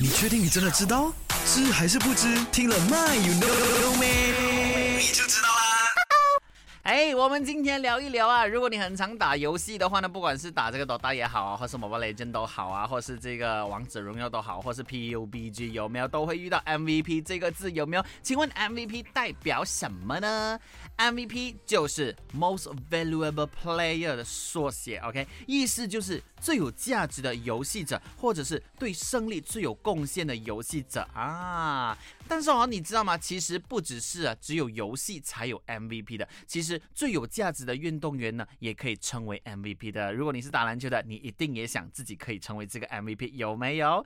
你确定你真的知道？知还是不知？听了 My You Know Me，？你就知道啦。哎，我们今天聊一聊啊，如果你很常打游戏的话呢，不管是打这个 DOTA 也好啊，或是 Mobile Legend 都好啊，或是这个王者荣耀都好，或是 PUBG 有没有都会遇到 MVP 这个字有没有？请问 MVP 代表什么呢？MVP 就是 Most Valuable Player 的缩写，OK，意思就是最有价值的游戏者，或者是对胜利最有贡献的游戏者啊。但是哦，你知道吗？其实不只是啊，只有游戏才有 MVP 的，其实。最有价值的运动员呢，也可以称为 MVP 的。如果你是打篮球的，你一定也想自己可以成为这个 MVP，有没有？